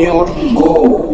your goal.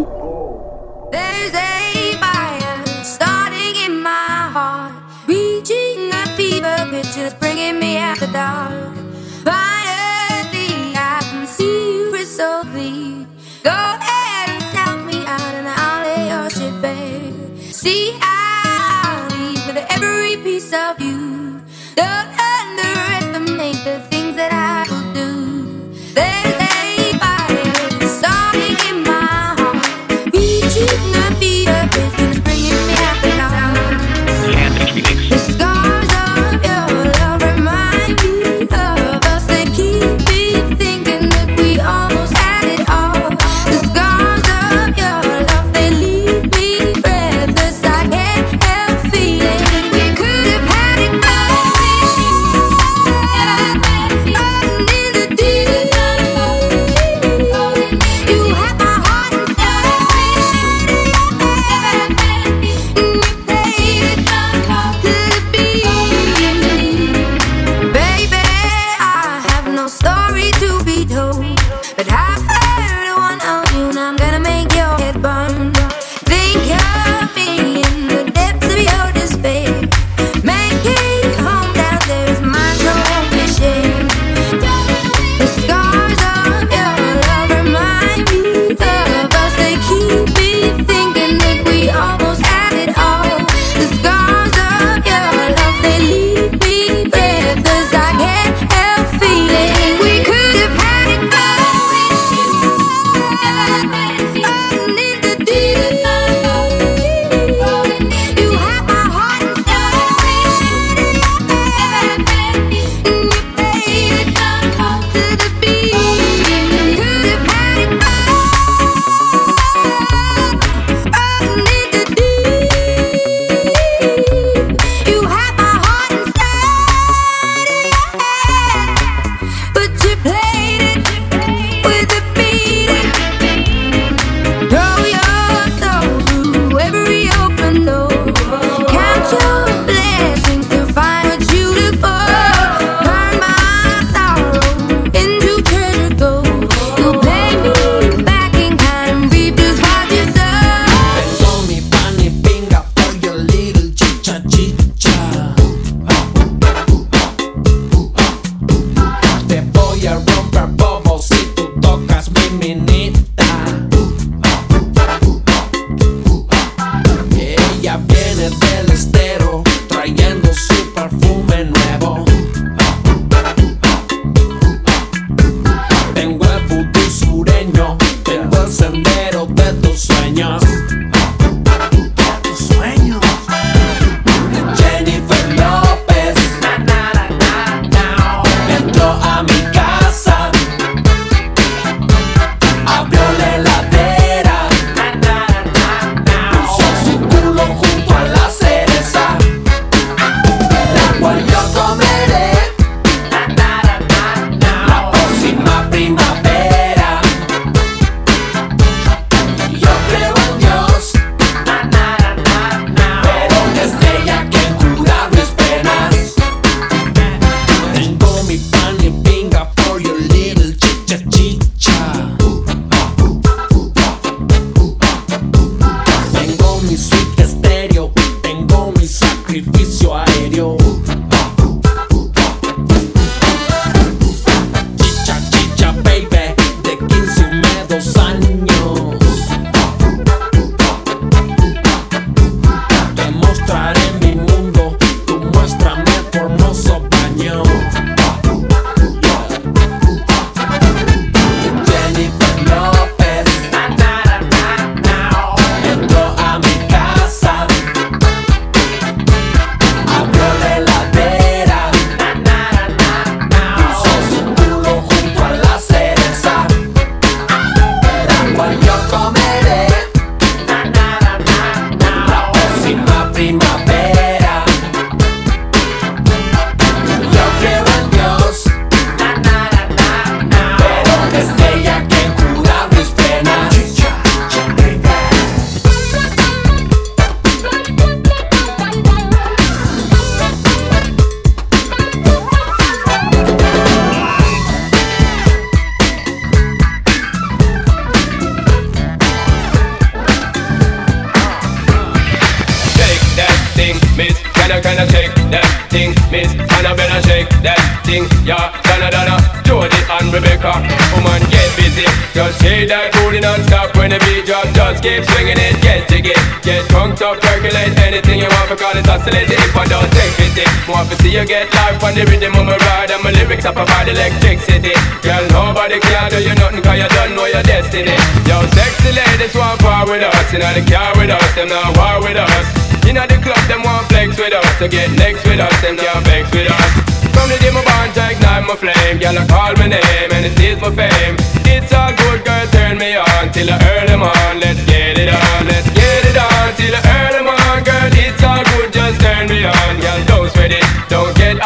Kinda shake that thing. Miss Annabella shake that thing. Yeah, Donna Donna, Jody and Rebecca. Woman, get busy. Just shake that booty non-stop when the beat drop. Just keep swinging it, get to get. Drunk up, percolate anything you want because it's oscillating. If I don't take it, want to see you get life on the rhythm of my ride and my lyrics up about electricity. Girl, nobody can do you nothing cause you don't know your destiny. Yo, sexy ladies want part with us, you know the car with us, them not war with us. Know the club, them want flex with us, to get next with us, them can't vex with us. From the day my bond to ignite my flame, girl, I call my name and it is my fame. It's all good, girl, turn me on till I earn them on. Let's get it on, let's get it on till I earn them on, girl. It's all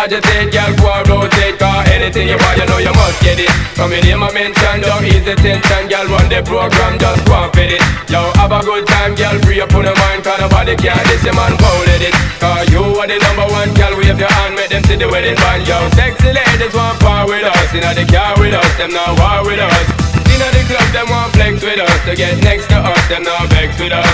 agitated, girl. Go and rotate, cause anything you want, you know you must get it. From the name I mention, don't ease the tension, girl. Run the program, just go and fit it. Yo, have a good time, girl. Free up on the mind, cause nobody can this, your man, folded it. Cause you are the number one, girl. Wave your hand, make them see the wedding band, yo. Sexy ladies want part with us, know the car with us, them not war with us. Inna the club, them want flex with us To get next to us, them not vex with us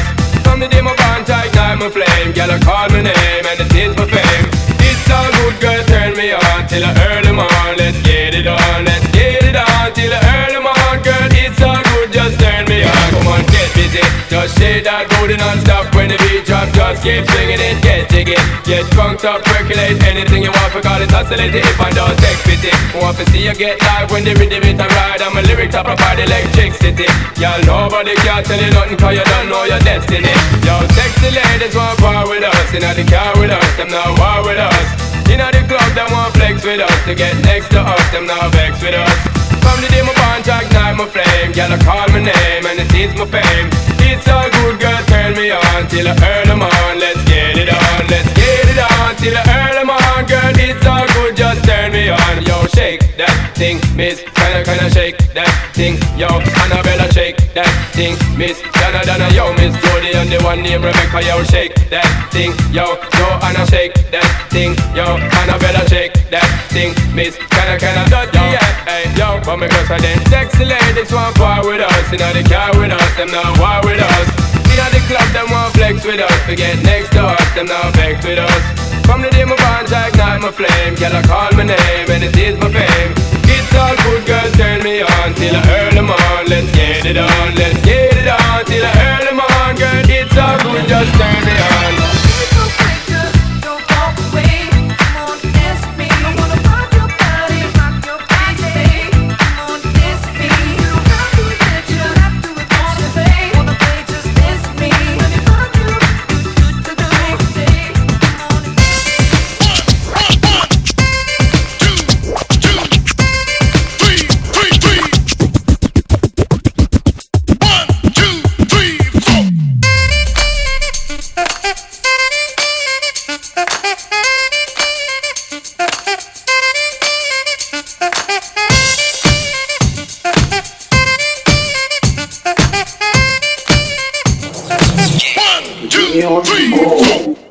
From the day my bond to ignite my flame Girl, I call my name and it is my fame It's all good, girl, turn me on Till earn them on, let's get it on Let's get it on, till earn them on Girl, it's all good, just turn me on. Come on, get busy Just shake that booty non-stop. When the beat drop, just keep swinging it Get jiggy, get drunk up, percolate Anything you want, forgot it, oscillate it If I don't take pity. Oh, want to see you get live when the rhythm it a ride. And my lyrics up about electricity. Y'all nobody can tell you nothing Cause you don't know your destiny. Yo, sexy ladies want Inna the car with us, them not war with us. Inna the club, them want flex with us. To get next to us, them not vex with us. From the day my bond to ignite my flame. Girl, I call my name and it is my fame. It's all good, girl, turn me on Till I earn them on, let's get it on Let's get it on, till I earn them on Girl, it's all good, just turn me on. Yo, shake that thing, miss Kinda, kinda shake that thing? Yo, Annabella, shake that thing Miss Donna, Donna, yo, Miss Jody And the one named Rebecca, yo, shake that thing Yo, Joanna, shake that thing Yo, Annabella, shake that thing Miss Kinda, kinda, dirty, yeah Hey, yo, but me cause I then. Sexy ladies want part with us. Inna the car with us, them not war with us. Inna the club, them want flex with us. Forget next to us, them not vex with us. From the day my bond, I ignite my flame. Girl, I call my name and it is my fame it on Let's get it on, till earn them on Girl, it's all good, just turn me on two, three, four.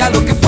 sabía lo que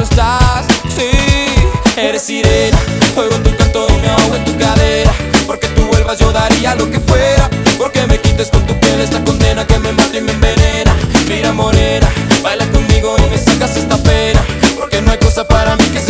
tú estás, sí. Eres sirena, oigo en tu canto, me ahogo en tu cadera. Porque tú vuelvas yo daría lo que fuera. Porque me quites con tu piel esta condena que me mata y me envenena. Mira morena, baila conmigo y me sacas esta pena. Porque no hay cosa para mí que se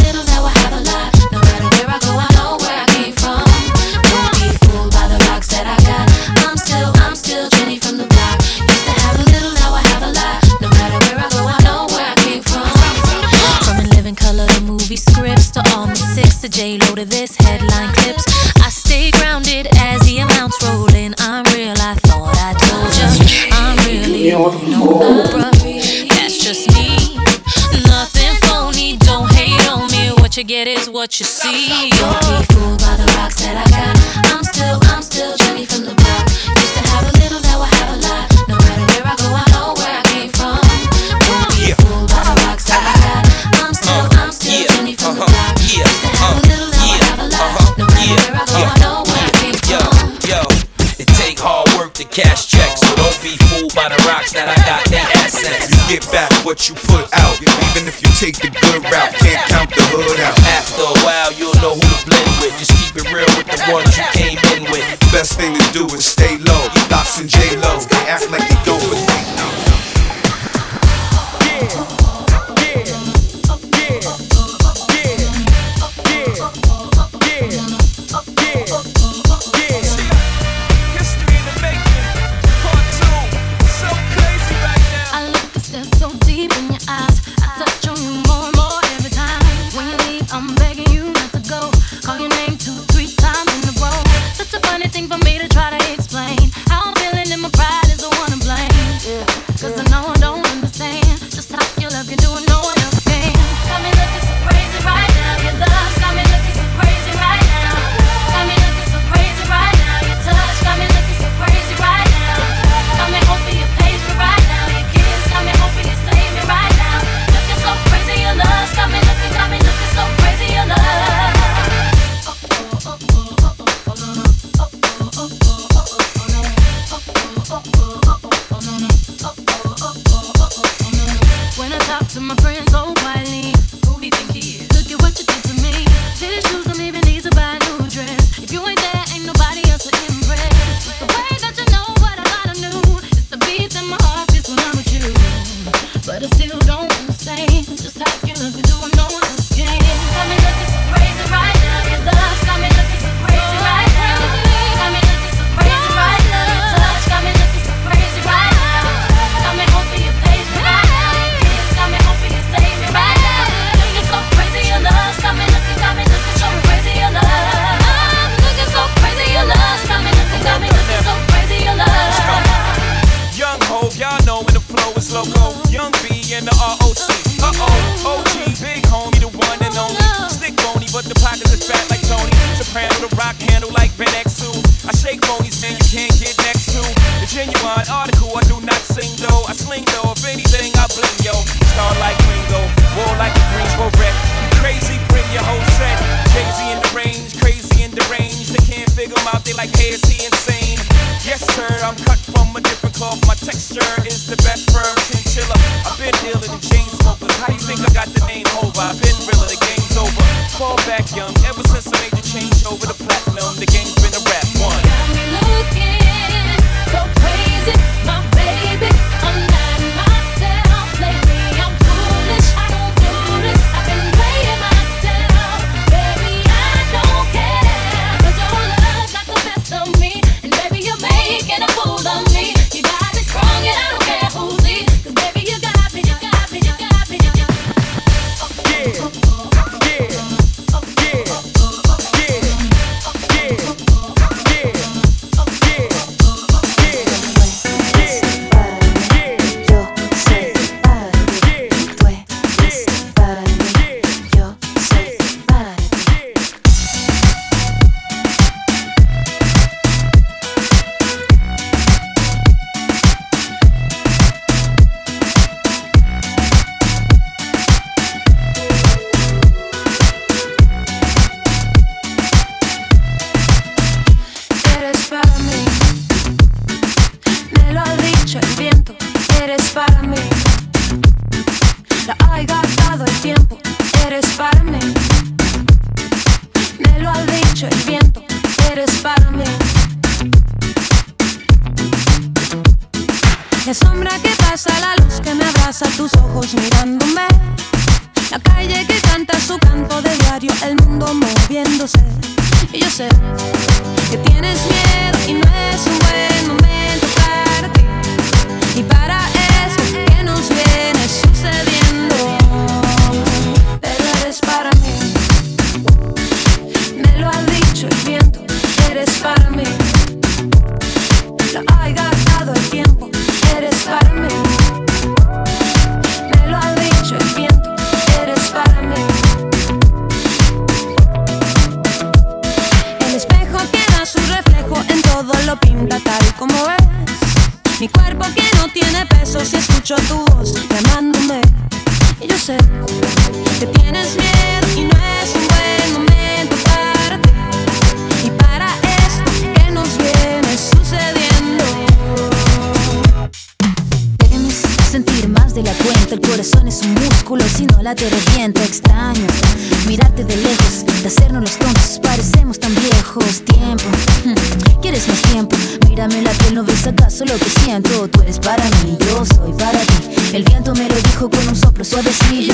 no. That's just me. Nothing phony. Don't hate on me. What you get is what you see. what you put out. Even if you take the good route, can't count the hood out. After a while, you'll know who to blend with. Just keep it real with the ones you came in with. Best thing to do is stay low. Lox and J-Lo, they act like to my friends I shake phonies, man, you can't get next to. The genuine article, I do not sing though. I sling though, if anything, I bling yo. Star like Ringo, war like a Greensboro wreck. Crazy, bring your whole set. Crazy in the range, crazy in the range. They can't figure him out, they like, hey, is he insane? Yes, sir, I'm cut from a different cloth. My texture is the best firm chinchilla. I've been dealing in chain smokers. How you think I got the name over? I've been realer, the game's over. Fall back young, ever since I made the change over the platinum, the game's been a wrap. el viento, eres para mí. La sombra que pasa, la luz que me abraza, tus ojos mirándome. La calle que canta su canto de diario, el mundo moviéndose. Y yo sé si escucho tu voz llamándome. Y yo sé que tienes miedo y no es un buen momento para ti. Y para esto que nos viene sucediendo. Temes sentir más de la cuenta, el corazón es un músculo, si no la te revienta. Extraño mirarte de lejos, de hacernos los tontos, parecemos tan viejos. Tiempo, hmm, quieres más tiempo, mírame la piel, no ves acaso lo que siento, tú eres para mí soy para ti. El viento me lo dijo con un soplo suavecillo.